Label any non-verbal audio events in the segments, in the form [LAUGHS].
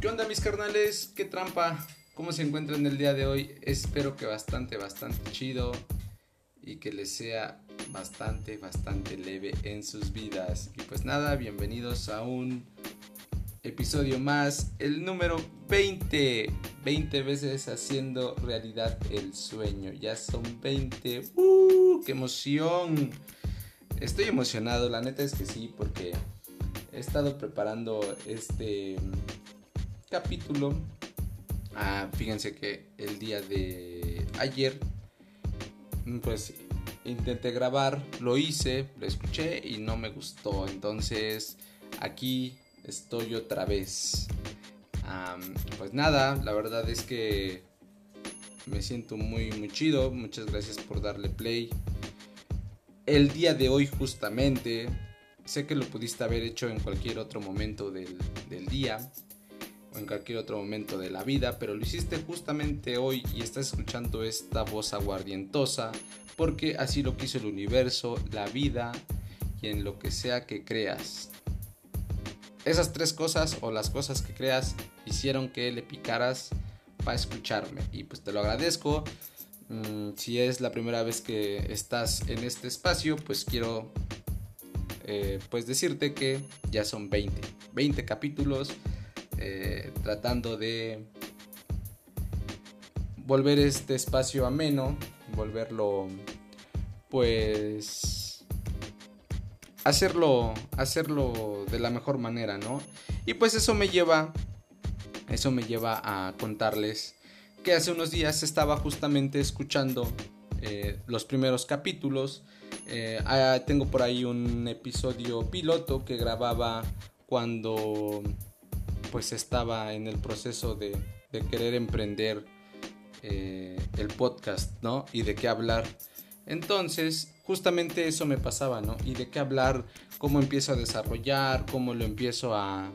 ¿Qué onda mis carnales? ¿Qué trampa? ¿Cómo se encuentran el día de hoy? Espero que bastante, bastante chido y que les sea bastante, bastante leve en sus vidas. Y pues nada, bienvenidos a un episodio más, el número 20. 20 veces haciendo realidad el sueño. Ya son 20. ¡Uh! ¡Qué emoción! Estoy emocionado, la neta es que sí, porque he estado preparando este capítulo. Ah, fíjense que el día de ayer, pues intenté grabar, lo hice, lo escuché y no me gustó. Entonces aquí estoy otra vez. pues nada, la verdad es que me siento muy, muy chido. Muchas gracias por darle play. El día de hoy justamente, sé que lo pudiste haber hecho en cualquier otro momento del, del día o en cualquier otro momento de la vida, pero lo hiciste justamente hoy y estás escuchando esta voz aguardientosa porque así lo quiso el universo, la vida y en lo que sea que creas. Esas tres cosas o las cosas que creas hicieron que le picaras para escucharme y pues te lo agradezco. Mm, si es la primera vez que estás en este espacio, pues quiero eh, pues decirte que ya son 20, 20 capítulos eh, tratando de volver este espacio ameno, volverlo pues hacerlo hacerlo de la mejor manera, ¿no? Y pues eso me lleva eso me lleva a contarles que hace unos días estaba justamente escuchando eh, los primeros capítulos. Eh, ah, tengo por ahí un episodio piloto que grababa cuando pues estaba en el proceso de, querer emprender eh, el podcast, ¿no? Y de qué hablar. Entonces, justamente eso me pasaba, ¿no? Y de qué hablar, cómo empiezo a desarrollar, cómo lo empiezo a,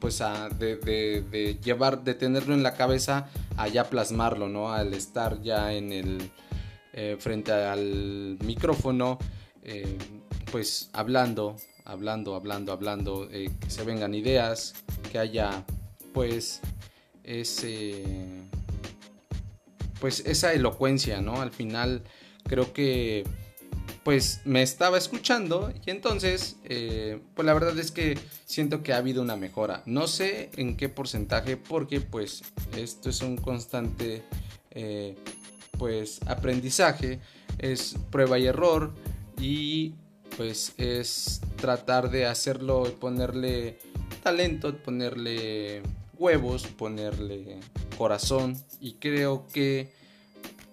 pues a de, llevar, de tenerlo en la cabeza a ya plasmarlo, ¿no? Al estar ya en el, eh, frente al micrófono, eh, pues hablando, hablando, hablando, hablando, eh, que se vengan ideas, que haya pues ese pues esa elocuencia, ¿no? Al final creo que pues me estaba escuchando y entonces eh, pues la verdad es que siento que ha habido una mejora. No sé en qué porcentaje porque pues esto es un constante eh, pues aprendizaje, es prueba y error y pues es tratar de hacerlo, ponerle talento, ponerle huevos, ponerle corazón y creo que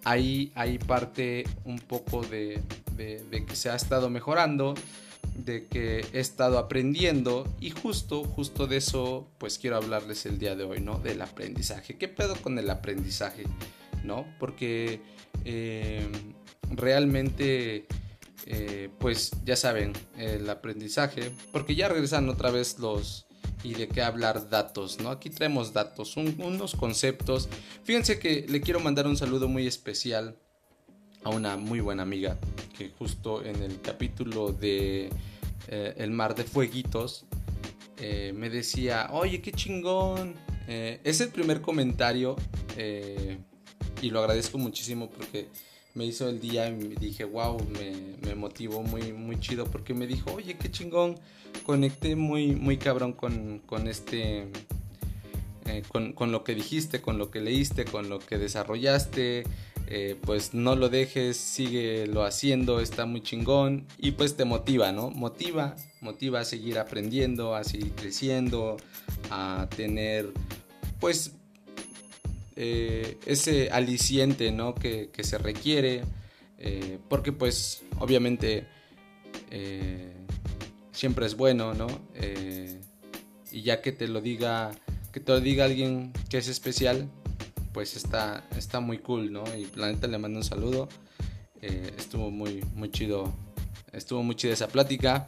ahí, hay parte un poco de, que se ha estado mejorando, de que he estado aprendiendo y justo, justo de eso pues quiero hablarles el día de hoy, ¿no? Del aprendizaje. ¿Qué pedo con el aprendizaje? ¿No? Porque eh, realmente eh, pues ya saben, el aprendizaje, porque ya regresan otra vez los y de qué hablar datos, ¿no? Aquí traemos datos, unos conceptos. Fíjense que le quiero mandar un saludo muy especial a una muy buena amiga que justo en el capítulo de eh, El mar de fueguitos eh, me decía, oye, qué chingón. es el primer comentario y lo agradezco muchísimo porque me hizo el día y me dije, wow, me, motivó muy, muy chido porque me dijo, oye, qué chingón, conecté muy, muy cabrón con, este, eh, con, lo que dijiste, con lo que leíste, con lo que desarrollaste, eh, pues no lo dejes, sigue lo haciendo, está muy chingón y pues te motiva, ¿no? Motiva, motiva a seguir aprendiendo, a seguir creciendo, a tener, pues eh, ese aliciente ¿no? que, se requiere, eh, porque pues obviamente eh, siempre es bueno, ¿no? y ya que te lo diga, que te lo diga alguien que es especial, pues está, está muy cool, ¿no? Y Planeta le mando un saludo, estuvo muy, muy chido, estuvo muy chida esa plática.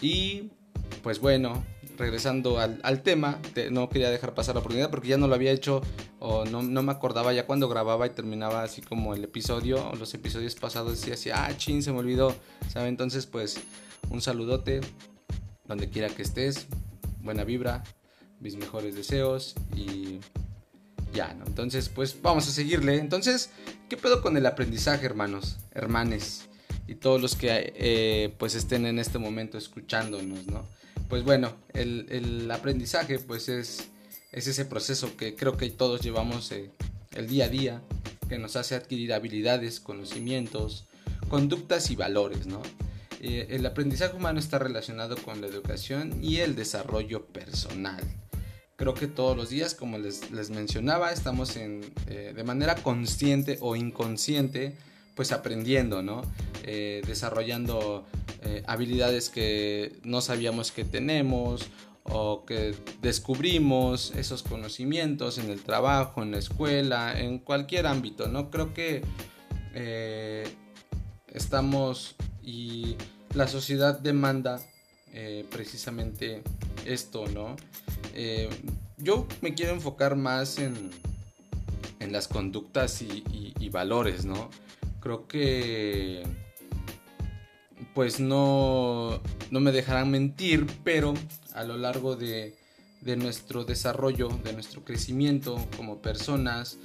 Y pues bueno, regresando al, tema, no quería dejar pasar la oportunidad porque ya no lo había hecho o no, me acordaba ya cuando grababa y terminaba así como el episodio o los episodios pasados decía así, ah, chin, se me olvidó, ¿sabe? Entonces pues un saludote donde quiera que estés, buena vibra, mis mejores deseos y ya, ¿no? Entonces, pues vamos a seguirle. Entonces, ¿qué pedo con el aprendizaje, hermanos, hermanes? Y todos los que eh, pues estén en este momento escuchándonos, ¿no? Pues bueno, el, aprendizaje pues es, es, ese proceso que creo que todos llevamos eh, el día a día, que nos hace adquirir habilidades, conocimientos, conductas y valores, ¿no? Eh, el aprendizaje humano está relacionado con la educación y el desarrollo personal. Creo que todos los días, como les, mencionaba, estamos en, eh, de manera consciente o inconsciente, pues aprendiendo, ¿no? Desarrollando habilidades que no sabíamos que tenemos o que descubrimos esos conocimientos en el trabajo, en la escuela, en cualquier ámbito, ¿no? Creo que estamos y la sociedad demanda eh, precisamente esto, ¿no? Eh, yo me quiero enfocar más en, en las conductas y, valores, ¿no? Creo que pues no, no me dejarán mentir, pero a lo largo de, de nuestro desarrollo, de nuestro crecimiento como personas,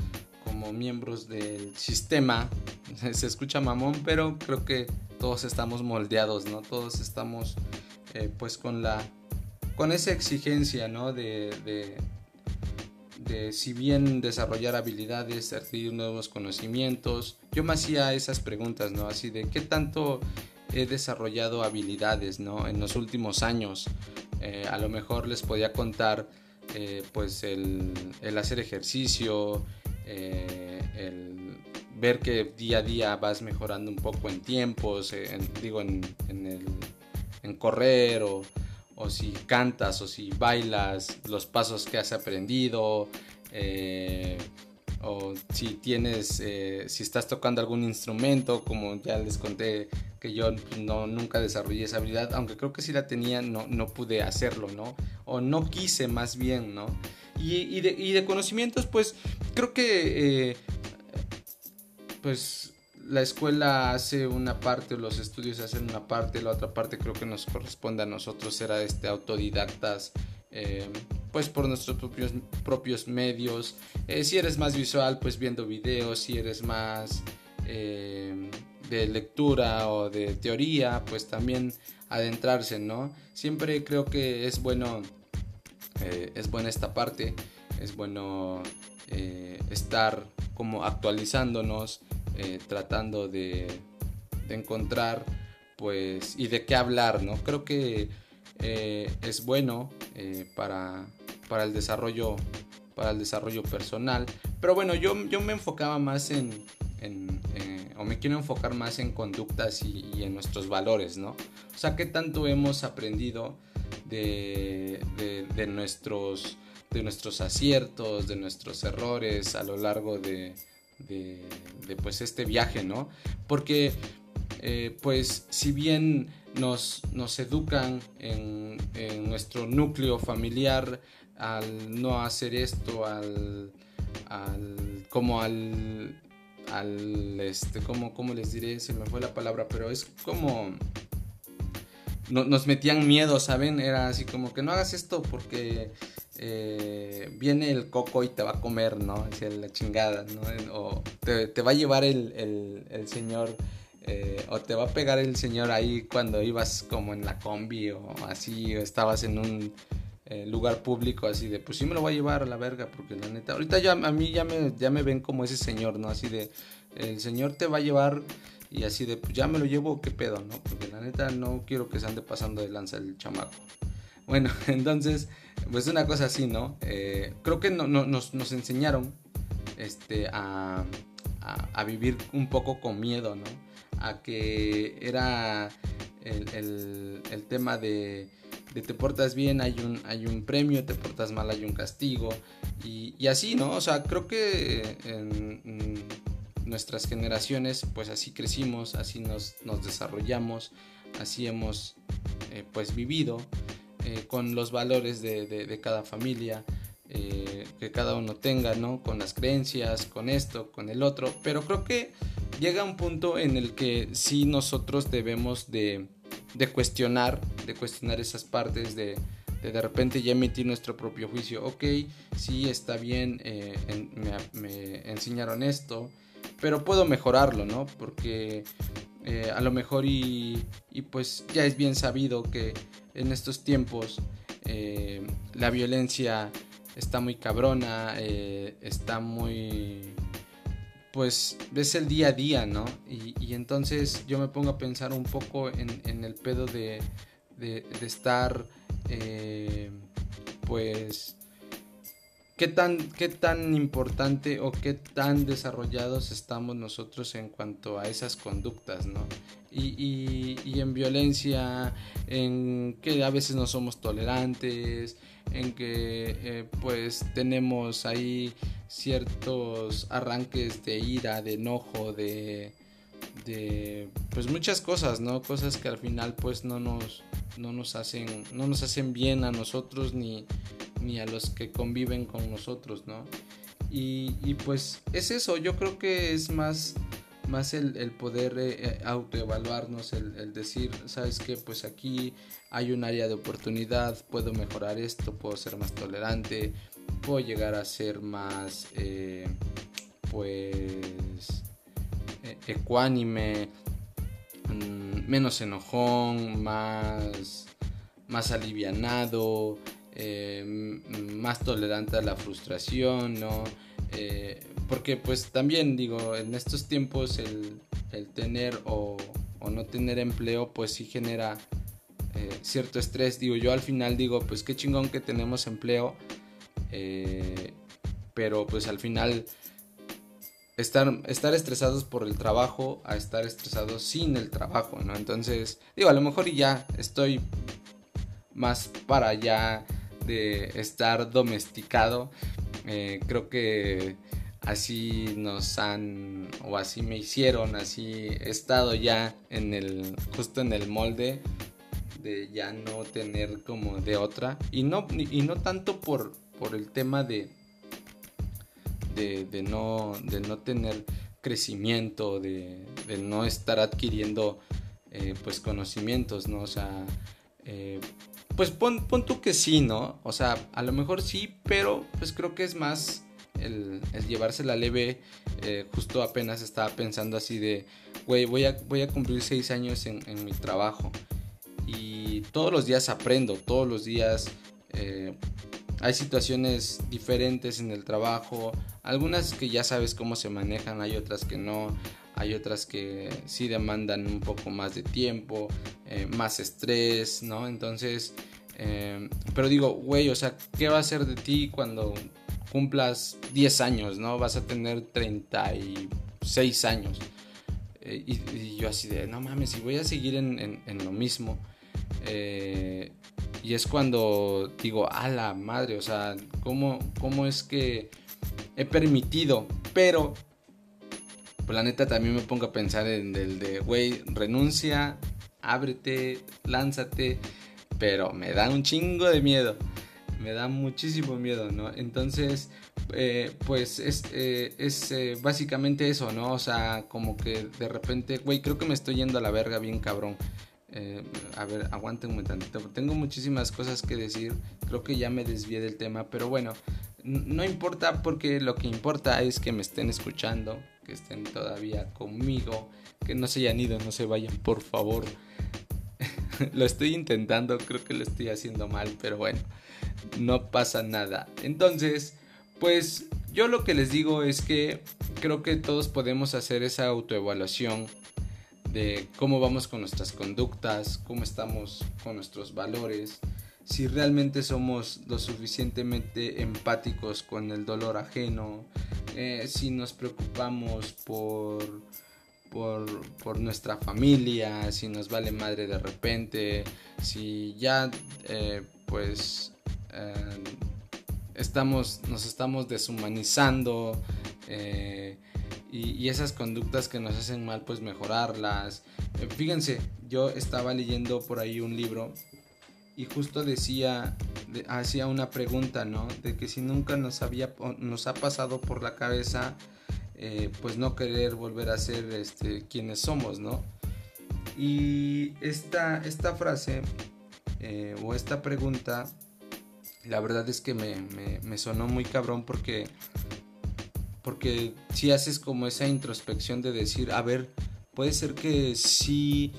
como miembros del sistema. [LAUGHS] Se escucha mamón, pero creo que todos estamos moldeados, ¿no? Todos estamos eh, pues con la con esa exigencia, ¿no? De, de, de, si bien desarrollar habilidades, adquirir nuevos conocimientos. Yo me hacía esas preguntas, ¿no? Así de qué tanto he desarrollado habilidades, ¿no? En los últimos años. Eh, a lo mejor les podía contar eh, pues el, hacer ejercicio, eh, el ver que día a día vas mejorando un poco en tiempos, digo, en, el, en correr o, o, si cantas o si bailas, los pasos que has aprendido. O si tienes, si estás tocando algún instrumento, como ya les conté que yo no, nunca desarrollé esa habilidad, aunque creo que sí la tenía, no, no pude hacerlo, ¿no? O no quise más bien, ¿no? Y, de, conocimientos, pues creo que eh, pues la escuela hace una parte, los estudios hacen una parte, la otra parte creo que nos corresponde a nosotros ser este, autodidactas eh, pues por nuestros propios, propios medios. Eh, si eres más visual, pues viendo videos, si eres más de lectura o de teoría, pues también adentrarse, ¿no? Siempre creo que es bueno, es buena esta parte, es bueno estar como actualizándonos, tratando de, de encontrar pues y de qué hablar, ¿no? Creo que eh, es bueno eh, para, para, el desarrollo, para el desarrollo personal. Pero bueno, yo, yo me enfocaba más en, eh, o me quiero enfocar más en conductas y, en nuestros valores, ¿no? O sea, qué tanto hemos aprendido de, nuestros, de nuestros aciertos, de nuestros errores a lo largo de, pues este viaje, ¿no? Porque pues si bien nos, nos educan en, nuestro núcleo familiar al no hacer esto, al, como al, al este, como, como les diré, se me fue la palabra, pero es como nos metían miedo, ¿saben? Era así como que no hagas esto porque eh, viene el coco y te va a comer, ¿no? Hacia la chingada, ¿no? O te, va a llevar el, el, el señor eh, o te va a pegar el señor ahí cuando ibas como en la combi o así, o estabas en un eh, lugar público así de, pues sí me lo voy a llevar a la verga, porque la neta, ahorita ya a mí ya me, ya me ven como ese señor, ¿no? Así de, el señor te va a llevar y así de, pues ya me lo llevo, qué pedo, ¿no? Porque la neta no quiero que se ande pasando de lanza el chamaco. Bueno, [LAUGHS] entonces, pues una cosa así, ¿no? Eh, creo que no, nos, enseñaron este, a, vivir un poco con miedo, ¿no? a que era el, tema de, te portas bien, hay un, hay un premio, te portas mal, hay un castigo. Y, así, ¿no? O sea, creo que en, nuestras generaciones, pues así crecimos, así nos, desarrollamos, así hemos eh, pues vivido eh, con los valores de, cada familia. Eh, que cada uno tenga, ¿no? Con las creencias, con esto, con el otro. Pero creo que llega un punto en el que sí nosotros debemos de, de cuestionar, de cuestionar esas partes, de, de, repente ya emitir nuestro propio juicio. Ok, sí está bien, eh, me, enseñaron esto, pero puedo mejorarlo, ¿no? Porque eh, a lo mejor y, y, pues ya es bien sabido que en estos tiempos eh, la violencia está muy cabrona, está muy pues es el día a día, ¿no? Y, entonces yo me pongo a pensar un poco en, el pedo de, estar, eh, pues, ¿qué tan, qué tan importante o qué tan desarrollados estamos nosotros en cuanto a esas conductas, ¿no? Y en violencia, en que a veces no somos tolerantes, en que eh, pues tenemos ahí ciertos arranques de ira, de enojo, de, pues muchas cosas, ¿no? Cosas que al final pues no nos, no nos hacen, no nos hacen bien a nosotros ni, ni a los que conviven con nosotros, ¿no? Y, y pues es eso, yo creo que es más más el, poder eh, eh, autoevaluarnos, el, decir, sabes que pues aquí hay un área de oportunidad, puedo mejorar esto, puedo ser más tolerante, puedo llegar a ser más, eh, pues, ecuánime, mm, menos enojón, más, más alivianado, más tolerante a la frustración, ¿no? Porque pues también digo, en estos tiempos el, tener o, no tener empleo pues sí genera eh, cierto estrés. Digo, yo al final digo, pues qué chingón que tenemos empleo, eh, pero pues al final estar, estar estresados por el trabajo a estar estresados sin el trabajo, ¿no? Entonces, digo, a lo mejor ya estoy más para allá de estar domesticado. Eh, creo que así nos han o así me hicieron, así he estado ya en el justo en el molde de ya no tener como de otra. Y no y no tanto por por el tema de de, no de no tener crecimiento de, no estar adquiriendo eh, pues conocimientos no o sea eh, pues pon, pon tú que sí no o sea a lo mejor sí pero pues creo que es más el, llevarse la leve, eh, justo apenas estaba pensando así de, güey, voy a, voy a cumplir seis años en, mi trabajo y todos los días aprendo, todos los días eh, hay situaciones diferentes en el trabajo, algunas que ya sabes cómo se manejan, hay otras que no, hay otras que sí demandan un poco más de tiempo, eh, más estrés, ¿no? Entonces, pero digo, güey, o sea, ¿qué va a ser de ti cuando cumplas 10 años, ¿no? Vas a tener 36 años. Eh, y, yo así de, no mames, si voy a seguir en, lo mismo. Eh, y es cuando digo, a la madre, o sea, ¿cómo, ¿cómo es que he permitido? Pero, pues la neta también me pongo a pensar en el de, güey, renuncia, ábrete, lánzate, pero me da un chingo de miedo me da muchísimo miedo, ¿no? Entonces, eh, pues es, eh, es eh, básicamente eso, ¿no? O sea, como que de repente, güey, creo que me estoy yendo a la verga bien cabrón. a ver, aguanten un tantito. Tengo muchísimas cosas que decir. Creo que ya me desvié del tema, pero bueno, no importa porque lo que importa es que me estén escuchando, que estén todavía conmigo, que no se hayan ido, no se vayan, por favor. [LAUGHS] lo estoy intentando, creo que lo estoy haciendo mal, pero bueno no pasa nada. Entonces, pues yo lo que les digo es que creo que todos podemos hacer esa autoevaluación de cómo vamos con nuestras conductas, cómo estamos con nuestros valores, si realmente somos lo suficientemente empáticos con el dolor ajeno, eh, si nos preocupamos por, por, nuestra familia, si nos vale madre de repente, si ya eh, pues Em, estamos, nos estamos deshumanizando eh, y, esas conductas que nos hacen mal, pues mejorarlas. Eh, fíjense, yo estaba leyendo por ahí un libro y justo decía, hacía una pregunta, ¿no? De que si nunca nos, había, nos ha pasado por la cabeza, eh, pues no querer volver a ser este, quienes somos, ¿no? Y esta, esta frase o esta pregunta la verdad es que me, me, sonó muy cabrón porque porque si haces como esa introspección de decir, a ver, puede ser que sí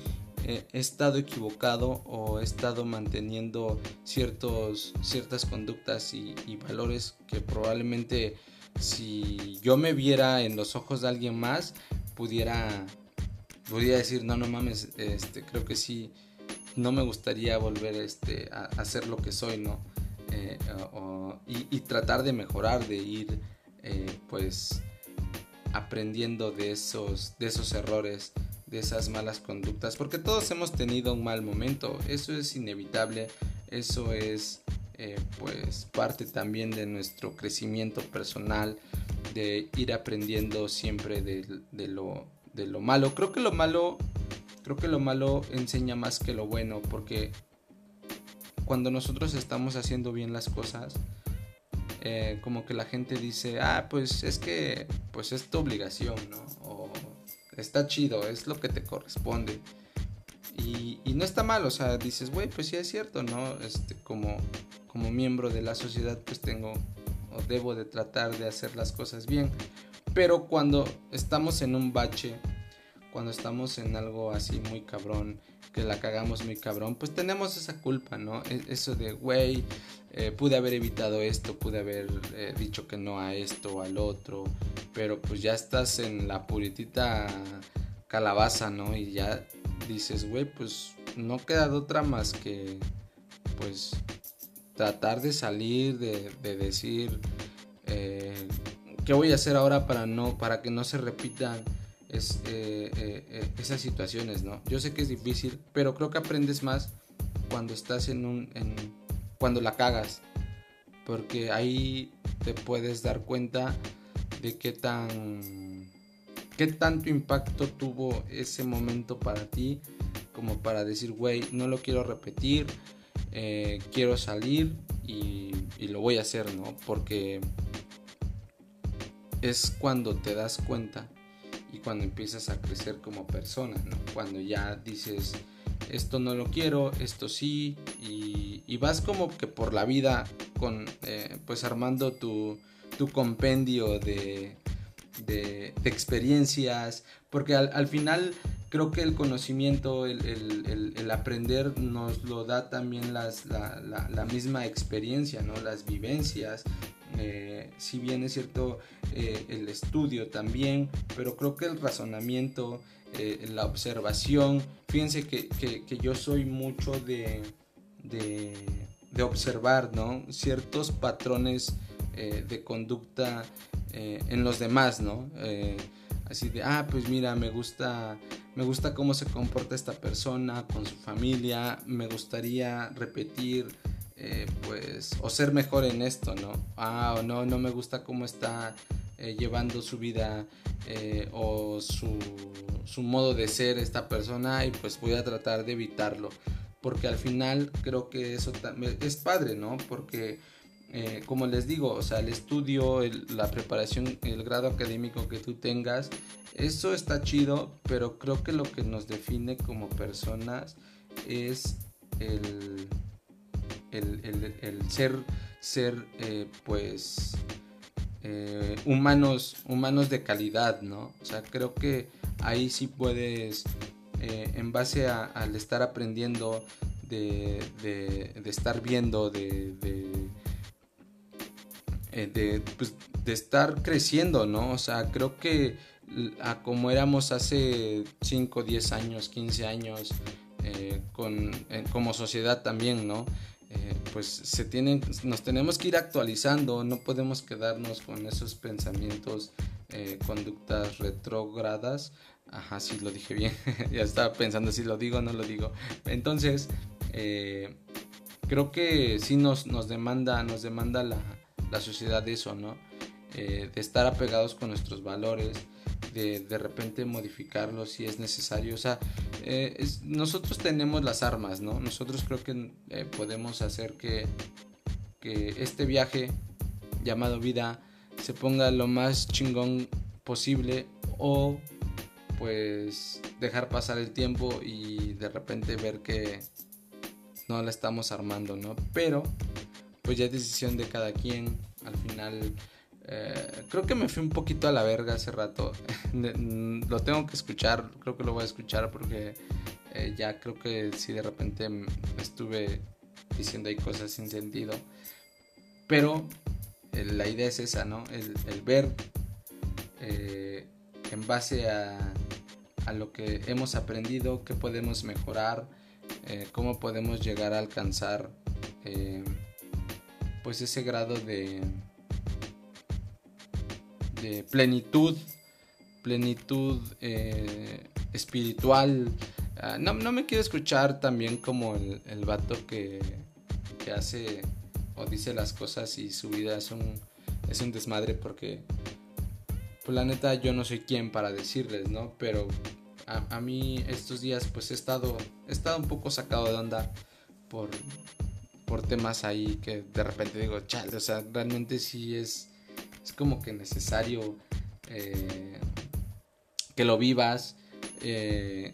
he estado equivocado o he estado manteniendo ciertos, ciertas conductas y, valores que probablemente si yo me viera en los ojos de alguien más pudiera pudiera decir no no mames este creo que sí no me gustaría volver este a, hacer lo que soy no eh, y, tratar de mejorar de ir eh, pues aprendiendo de esos de esos errores de esas malas conductas, porque todos hemos tenido un mal momento, eso es inevitable, eso es eh, pues parte también de nuestro crecimiento personal, de ir aprendiendo siempre de, lo, de lo malo. Creo que lo malo, creo que lo malo enseña más que lo bueno, porque cuando nosotros estamos haciendo bien las cosas, eh, como que la gente dice, ah, pues es que, pues es tu obligación, ¿no? O está chido, es lo que te corresponde. Y, no está mal, o sea, dices, güey, pues sí es cierto, ¿no? Este, como, como miembro de la sociedad, pues tengo o debo de tratar de hacer las cosas bien. Pero cuando estamos en un bache, cuando estamos en algo así muy cabrón, que la cagamos muy cabrón, pues tenemos esa culpa, ¿no? E, eso de, güey, eh, pude haber evitado esto, pude haber eh, dicho que no a esto o al otro, pero pues ya estás en la puritita calabaza, ¿no? Y ya dices, güey, pues no queda de otra más que, pues, tratar de salir, de, decir, eh, ¿qué voy a hacer ahora para, no, para que no se repitan? Es, esas situaciones, ¿no? Yo sé que es difícil, pero creo que aprendes más cuando estás en un, cuando la cagas, porque ahí te puedes dar cuenta de qué tan qué tanto impacto tuvo ese momento para ti como para decir, güey, no lo quiero repetir, eh, quiero salir y, y, lo voy a hacer, ¿no? Porque es cuando te das cuenta y cuando empiezas a crecer como persona. Cuando ya dices, esto no lo quiero, esto sí, y, vas como que por la vida con, eh, pues armando tu, compendio de, de, experiencias, porque al, final creo que el conocimiento, el, aprender nos lo da también las, la, misma experiencia, ¿no? las vivencias, eh, si bien es cierto eh, el estudio también, pero creo que el razonamiento, eh, la observación. Fíjense que, yo soy mucho de, de, observar ¿no? ciertos patrones de conducta en los demás, ¿no? así de, ah, pues mira, me gusta, me gusta cómo se comporta esta persona con su familia, me gustaría repetir, pues, o ser mejor en esto, ¿no? Ah, o no, no me gusta cómo está llevando su vida o su su modo de ser esta persona y pues voy a tratar de evitarlo. Porque al final creo que eso es padre, ¿no? Porque eh, como les digo, o sea, el estudio, la preparación, el grado académico que tú tengas, eso está chido, pero creo que lo que nos define como personas es el, el, ser, ser eh, pues, eh, humanos, humanos de calidad, ¿no? O sea, creo que ahí sí puedes, eh, en base al estar aprendiendo, de, estar viendo, de, eh, pues, de, estar creciendo, ¿no? O sea, creo que a como éramos hace 5, 10 años, 15 años, con, como sociedad también, ¿no? Pues se tienen, nos tenemos que ir actualizando, no podemos quedarnos con esos pensamientos eh, conductas retrógradas. Ajá, sí lo dije bien. [LAUGHS] ya estaba pensando si lo digo o no lo digo. Entonces, eh, creo que sí nos, nos demanda, nos demanda la, la sociedad eso, ¿no? Eh, de estar apegados con nuestros valores, de de repente modificarlos si es necesario. O sea, nosotros tenemos las armas, ¿no? Nosotros creo que podemos hacer que, que este viaje llamado vida se ponga lo más chingón posible o pues dejar pasar el tiempo y de repente ver que no la estamos armando, ¿no? Pero pues ya es decisión de cada quien. Al final, eh, creo que me fui un poquito a la verga hace rato. [LAUGHS] lo tengo que escuchar, creo que lo voy a escuchar porque eh, ya creo que si de repente estuve diciendo ahí cosas sin sentido. Pero la idea es esa, ¿no? El, ver en base a, a lo que hemos aprendido, qué podemos mejorar, eh, cómo podemos llegar a alcanzar eh, pues ese grado de, plenitud, plenitud eh, espiritual. Ah, no, me quiero escuchar también como el, el vato que, que, hace o dice las cosas y su vida es un, es un desmadre porque pues la neta yo no soy quien para decirles, ¿no? Pero a, mí estos días pues he estado, he estado un poco sacado de onda por, por temas ahí que de repente digo, chale, o sea, realmente sí es, es como que necesario eh, que lo vivas, eh,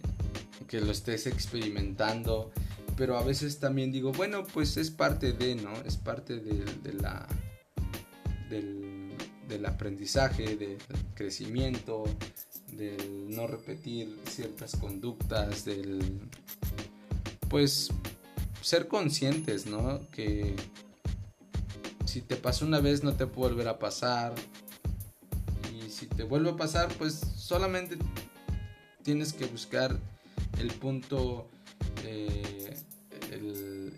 que lo estés experimentando, pero a veces también digo, bueno, pues es parte de, ¿no? Es parte de, la... Del, del aprendizaje, del crecimiento, del no repetir ciertas conductas, del pues ser conscientes, ¿no? Que si te pasó una vez no te puede volver a pasar. Y si te vuelve a pasar, pues solamente tienes que buscar el punto, eh,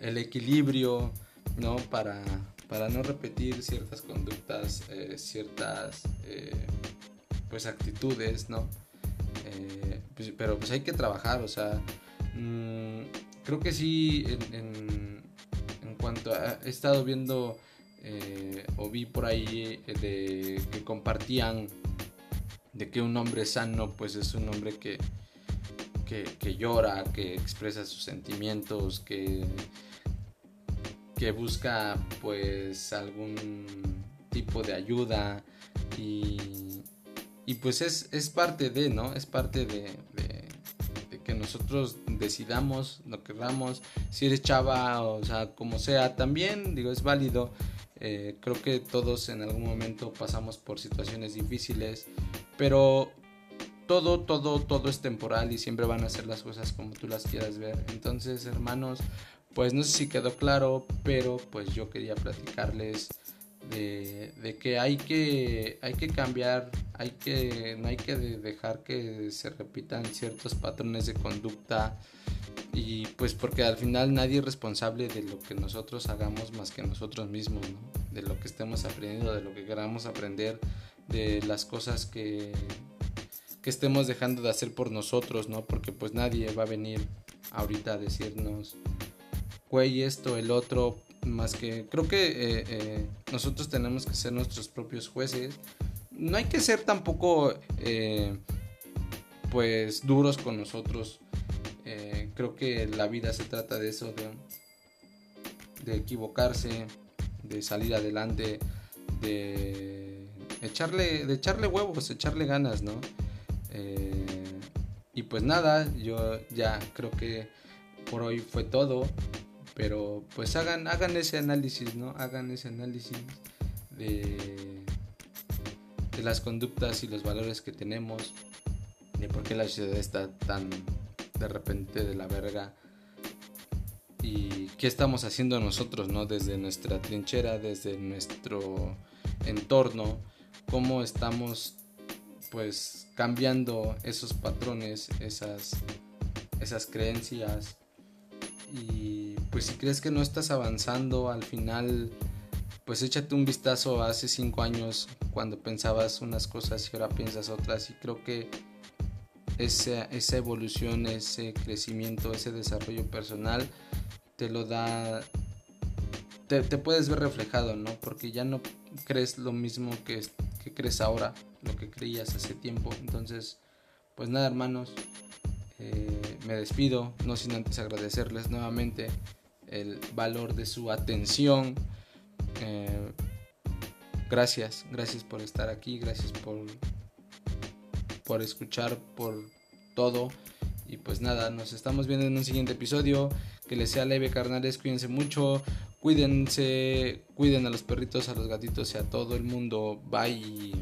el, equilibrio, ¿no? Para, para no repetir ciertas conductas, eh, ciertas... Eh, pues actitudes, ¿no? Pues, pero pues hay que trabajar, o sea, mm, creo que sí, en, en, cuanto a, he estado viendo eh, o vi por ahí eh, de que compartían de que un hombre sano pues es un hombre que, que, llora, que expresa sus sentimientos, que, que busca pues algún tipo de ayuda y y pues es, es parte de, ¿no? Es parte de, que nosotros decidamos lo que queramos. Si eres chava, o sea, como sea, también, digo, es válido. Eh, creo que todos en algún momento pasamos por situaciones difíciles, pero todo, todo, todo es temporal y siempre van a ser las cosas como tú las quieras ver. Entonces, hermanos, pues no sé si quedó claro, pero pues yo quería platicarles de, que hay que hay que cambiar hay que no hay que dejar que se repitan ciertos patrones de conducta y pues porque al final nadie es responsable de lo que nosotros hagamos más que nosotros mismos de lo que estemos aprendiendo de lo que queramos aprender de las cosas que que estemos dejando de hacer por nosotros no porque pues nadie va a venir ahorita a decirnos güey esto el otro más que creo que eh, eh, nosotros tenemos que ser nuestros propios jueces. No hay que ser tampoco eh, pues duros con nosotros. Creo que la vida se trata de eso, de, equivocarse, de salir adelante, de echarle, de echarle huevos, echarle ganas, ¿no? y pues nada, yo ya creo que por hoy fue todo. Pero pues hagan, hagan ese análisis, ¿no? Hagan ese análisis de, de las conductas y los valores que tenemos, de por qué la ciudad está tan de repente de la verga. Y qué estamos haciendo nosotros, ¿no? Desde nuestra trinchera, desde nuestro entorno, cómo estamos pues cambiando esos patrones, esas, esas creencias. Y pues si crees que no estás avanzando al final, pues échate un vistazo a hace cinco años cuando pensabas unas cosas y ahora piensas otras. Y creo que esa, esa evolución, ese crecimiento, ese desarrollo personal te lo da, te, puedes ver reflejado, ¿no? Porque ya no crees lo mismo que, que crees ahora, lo que creías hace tiempo. Entonces, pues nada, hermanos, eh, me despido, no sin antes agradecerles nuevamente el valor de su atención. Eh, gracias, gracias por estar aquí, gracias por, por escuchar, por todo. Y pues nada, nos estamos viendo en un siguiente episodio. Que les sea leve, carnales. Cuídense mucho. Cuídense, cuiden a los perritos, a los gatitos y a todo el mundo. Bye.